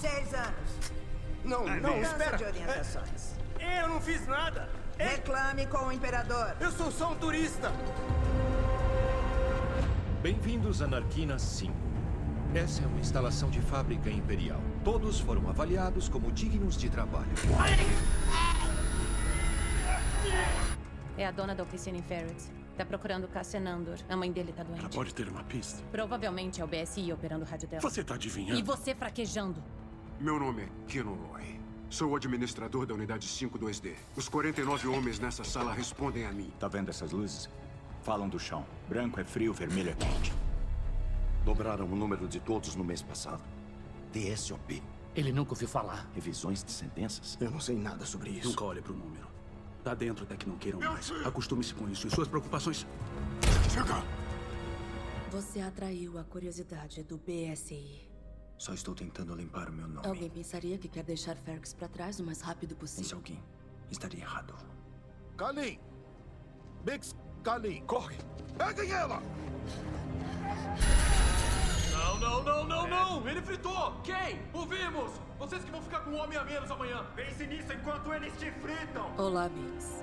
Seis anos. Não, não, Mudança espera. de orientações. É, eu não fiz nada. É, Reclame com o Imperador. eu sou só um turista. Bem-vindos a Narquina 5. Essa é uma instalação de fábrica imperial. Todos foram avaliados como dignos de trabalho. É a dona da oficina em Ferret. Tá procurando Cassia Nandor. A mãe dele tá doente. Ela pode ter uma pista. Provavelmente é o BSI operando o rádio dela. Você tá adivinhando? E você fraquejando. Meu nome é Kenon Roy. Sou o administrador da unidade 52D. Os 49 homens nessa sala respondem a mim. Tá vendo essas luzes? Falam do chão. Branco é frio, vermelho é quente. Dobraram o número de todos no mês passado. TSOP. Ele nunca ouviu falar. Revisões de sentenças. Eu não sei nada sobre isso. Nunca olhe pro número. Tá dentro até que não queiram mais. Acostume-se com isso e suas preocupações. Chega! Você atraiu a curiosidade do BSI. Só estou tentando limpar o meu nome. Alguém pensaria que quer deixar Fergus pra trás o mais rápido Esse possível. alguém estaria errado. Kalin! Bix, Kalin! Corre! Peguem ela! Não, não, não, não, não! Ele fritou! Quem? Ouvimos! Vocês que vão ficar com um homem a menos amanhã! Pense nisso enquanto eles te fritam. Olá, Bix.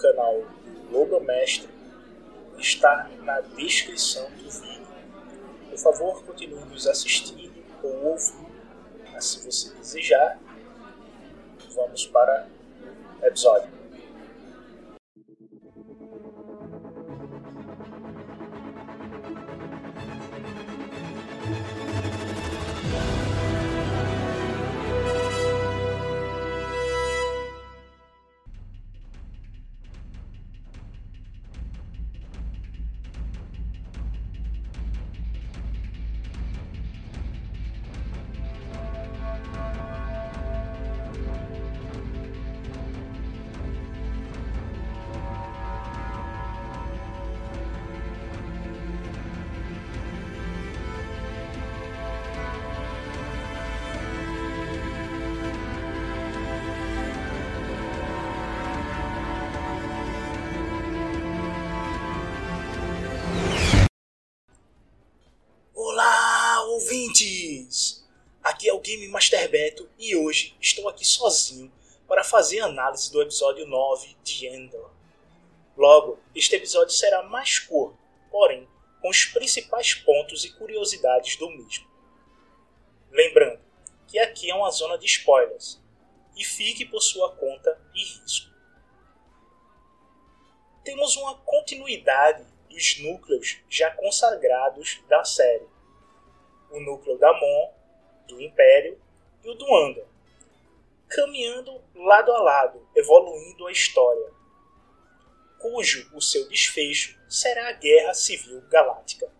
canal do Logomestre, está na descrição do vídeo. Por favor, continue nos assistindo ou ouvindo, se você desejar, vamos para o episódio. Ouvintes! Aqui é o Game Master Beto e hoje estou aqui sozinho para fazer análise do episódio 9 de Endor. Logo, este episódio será mais curto, porém com os principais pontos e curiosidades do mesmo. Lembrando que aqui é uma zona de spoilers e fique por sua conta e risco. Temos uma continuidade dos núcleos já consagrados da série. O núcleo da Mon, do Império e o do Andor, caminhando lado a lado, evoluindo a história, cujo o seu desfecho será a Guerra Civil Galáctica.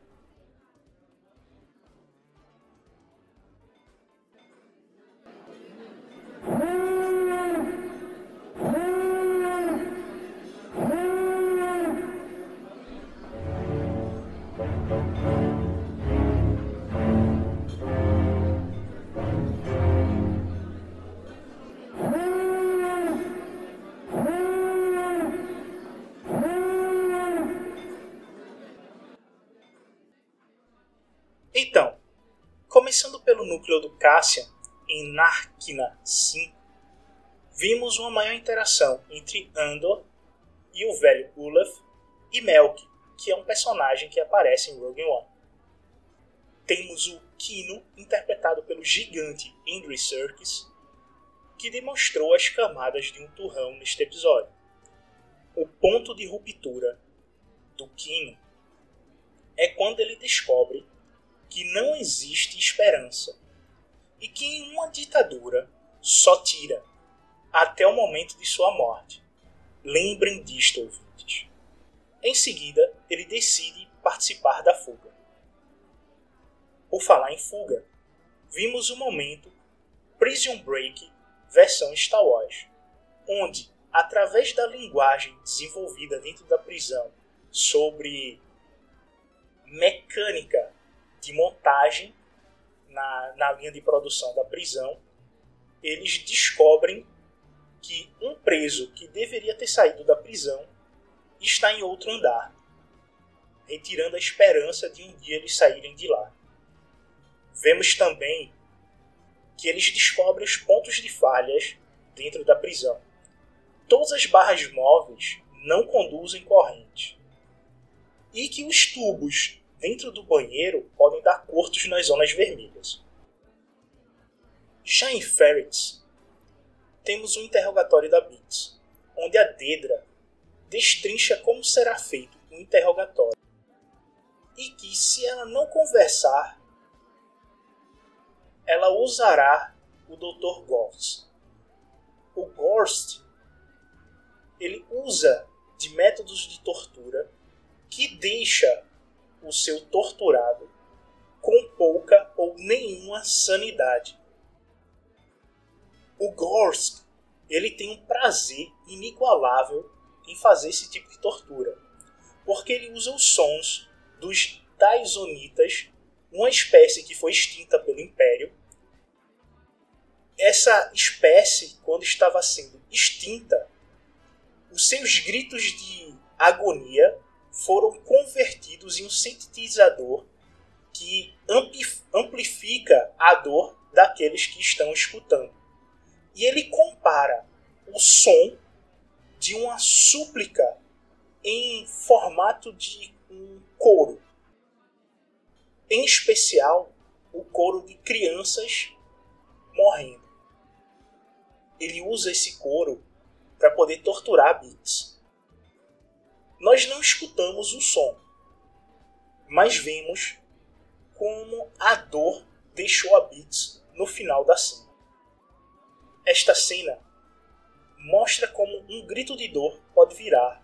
Pelo núcleo do Cassian em Narkina 5, vimos uma maior interação entre Andor e o velho Ulaf e Melk, que é um personagem que aparece em Rogue One. Temos o Kino, interpretado pelo gigante Andrew Serkis, que demonstrou as camadas de um turrão neste episódio. O ponto de ruptura do Kino é quando ele descobre que não existe esperança e que em uma ditadura só tira até o momento de sua morte. Lembrem disto, ouvintes. Em seguida, ele decide participar da fuga. Por falar em fuga, vimos o momento Prison Break versão Star Wars, onde, através da linguagem desenvolvida dentro da prisão sobre mecânica de montagem na, na linha de produção da prisão, eles descobrem que um preso que deveria ter saído da prisão está em outro andar, retirando a esperança de um dia eles saírem de lá. Vemos também que eles descobrem os pontos de falhas dentro da prisão. Todas as barras móveis não conduzem corrente. E que os tubos dentro do banheiro podem dar cortos nas zonas vermelhas. Já em Ferrets, temos um interrogatório da Bits, onde a Dedra destrincha como será feito o um interrogatório e que, se ela não conversar, ela usará o Dr. Gorst. O Gorst ele usa de métodos de tortura que deixa o seu torturado com pouca ou nenhuma sanidade. O Gorsk ele tem um prazer inigualável em fazer esse tipo de tortura, porque ele usa os sons dos Daisonitas, uma espécie que foi extinta pelo Império. Essa espécie, quando estava sendo extinta, os seus gritos de agonia foram convertidos em um sintetizador que amplifica a dor daqueles que estão escutando. E ele compara o som de uma súplica em formato de um coro. Em especial, o coro de crianças morrendo. Ele usa esse coro para poder torturar Beats nós não escutamos o som, mas vemos como a dor deixou a Beats no final da cena. Esta cena mostra como um grito de dor pode virar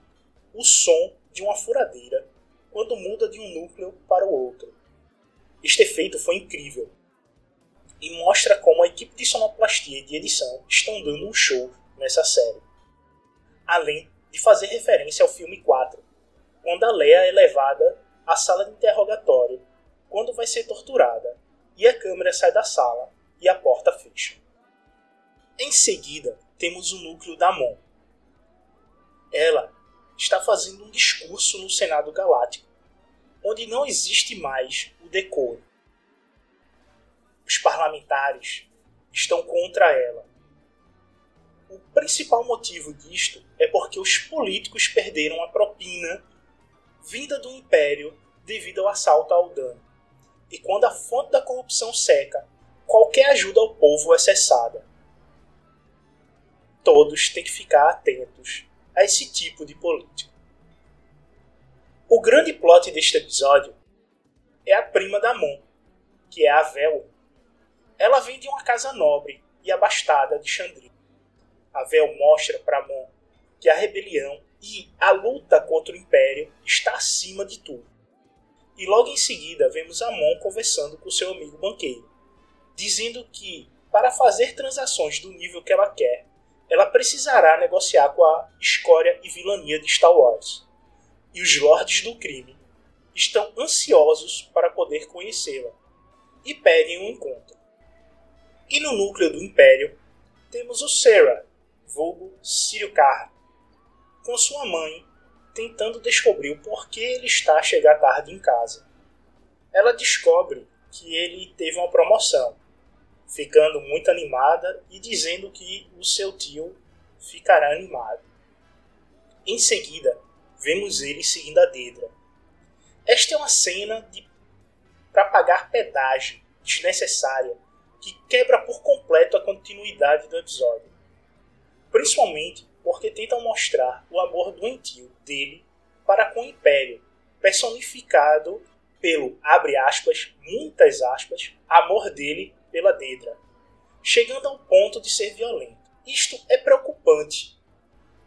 o som de uma furadeira quando muda de um núcleo para o outro. Este efeito foi incrível e mostra como a equipe de sonoplastia e de edição estão dando um show nessa série. Além de fazer referência ao filme 4, quando a Leia é levada à sala de interrogatório, quando vai ser torturada, e a câmera sai da sala e a porta fecha. Em seguida, temos o núcleo da Mon. Ela está fazendo um discurso no Senado Galáctico, onde não existe mais o decoro. Os parlamentares estão contra ela o principal motivo disto é porque os políticos perderam a propina vinda do império devido ao assalto ao dano. E quando a fonte da corrupção seca, qualquer ajuda ao povo é cessada. Todos têm que ficar atentos a esse tipo de político. O grande plot deste episódio é a prima da Mon, que é a Vel. Ela vem de uma casa nobre e abastada de Chandri. Avel mostra para Mon que a rebelião e a luta contra o Império está acima de tudo. E logo em seguida vemos Amon conversando com seu amigo banqueiro, dizendo que para fazer transações do nível que ela quer, ela precisará negociar com a escória e vilania de Star Wars. E os lordes do crime estão ansiosos para poder conhecê-la e pedem um encontro. E no núcleo do Império temos o Sarah, vulgo Círio Carr, com sua mãe, tentando descobrir o porquê ele está a chegar tarde em casa. Ela descobre que ele teve uma promoção ficando muito animada e dizendo que o seu tio ficará animado. Em seguida, vemos ele seguindo a Dedra. Esta é uma cena de para pagar pedágio desnecessária que quebra por completo a continuidade do episódio. Principalmente porque tentam mostrar o amor doentio dele para com o Império, personificado pelo, abre aspas, muitas aspas, amor dele pela Dedra, chegando ao ponto de ser violento. Isto é preocupante,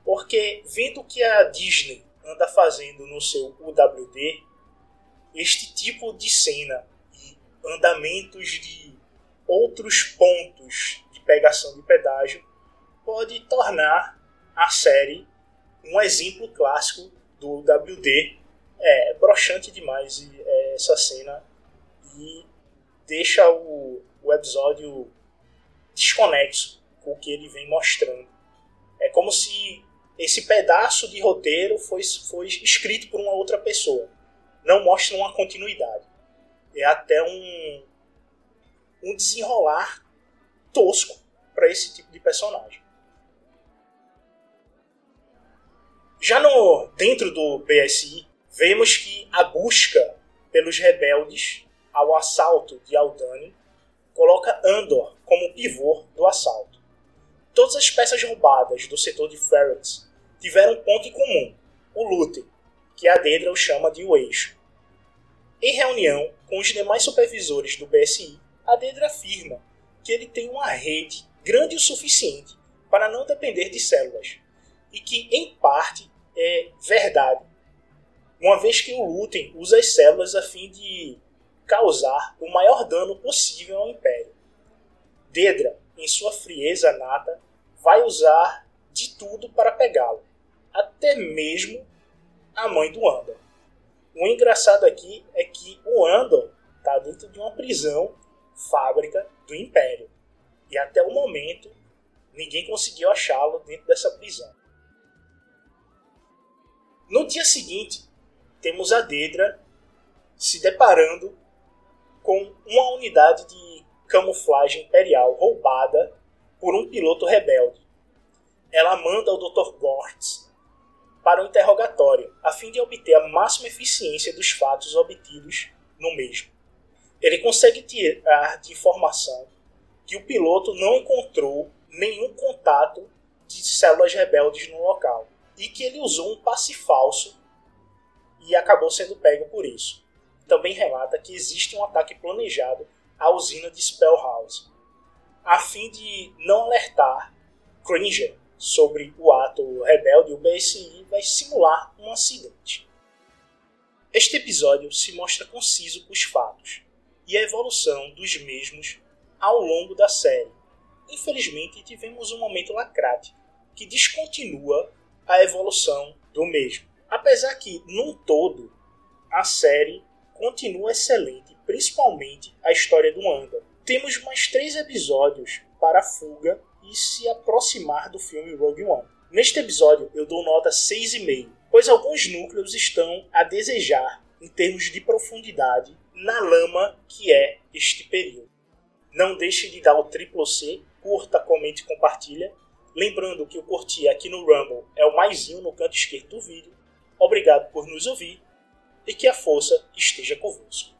porque vendo que a Disney anda fazendo no seu UWD, este tipo de cena e andamentos de outros pontos de pegação de pedágio pode tornar a série um exemplo clássico do WD. É broxante demais é, essa cena e deixa o, o episódio desconexo com o que ele vem mostrando. É como se esse pedaço de roteiro foi, foi escrito por uma outra pessoa. Não mostra uma continuidade. É até um, um desenrolar tosco para esse tipo de personagem. Já no dentro do BSI, vemos que a busca pelos rebeldes ao assalto de Aldani coloca Andor como pivô do assalto. Todas as peças roubadas do setor de Ferrets tiveram um ponto em comum, o Luther, que a Dedra o chama de o eixo. Em reunião com os demais supervisores do BSI, a Dedra afirma que ele tem uma rede grande o suficiente para não depender de células, e que, em parte, é verdade, uma vez que o Lúten usa as células a fim de causar o maior dano possível ao Império. Dedra, em sua frieza nata, vai usar de tudo para pegá-lo, até mesmo a mãe do Andor. O engraçado aqui é que o Andor está dentro de uma prisão fábrica do Império. E até o momento, ninguém conseguiu achá-lo dentro dessa prisão. No dia seguinte, temos a Dedra se deparando com uma unidade de camuflagem imperial roubada por um piloto rebelde. Ela manda o Dr. Gortz para o interrogatório, a fim de obter a máxima eficiência dos fatos obtidos no mesmo. Ele consegue tirar de informação que o piloto não encontrou nenhum contato de células rebeldes no local e que ele usou um passe falso e acabou sendo pego por isso. Também relata que existe um ataque planejado à usina de Spellhouse, a fim de não alertar Cringer sobre o ato rebelde, o BSI vai simular um acidente. Este episódio se mostra conciso com os fatos e a evolução dos mesmos ao longo da série. Infelizmente, tivemos um momento lacrate que descontinua a evolução do mesmo. Apesar que, num todo, a série continua excelente, principalmente a história do Anda. Temos mais três episódios para a fuga e se aproximar do filme Rogue One. Neste episódio eu dou nota 6,5, pois alguns núcleos estão a desejar em termos de profundidade na lama que é este período. Não deixe de dar o triplo C, curta, comente e compartilha. Lembrando que o curtir aqui no Rumble é o maisinho no canto esquerdo do vídeo. Obrigado por nos ouvir e que a força esteja convosco.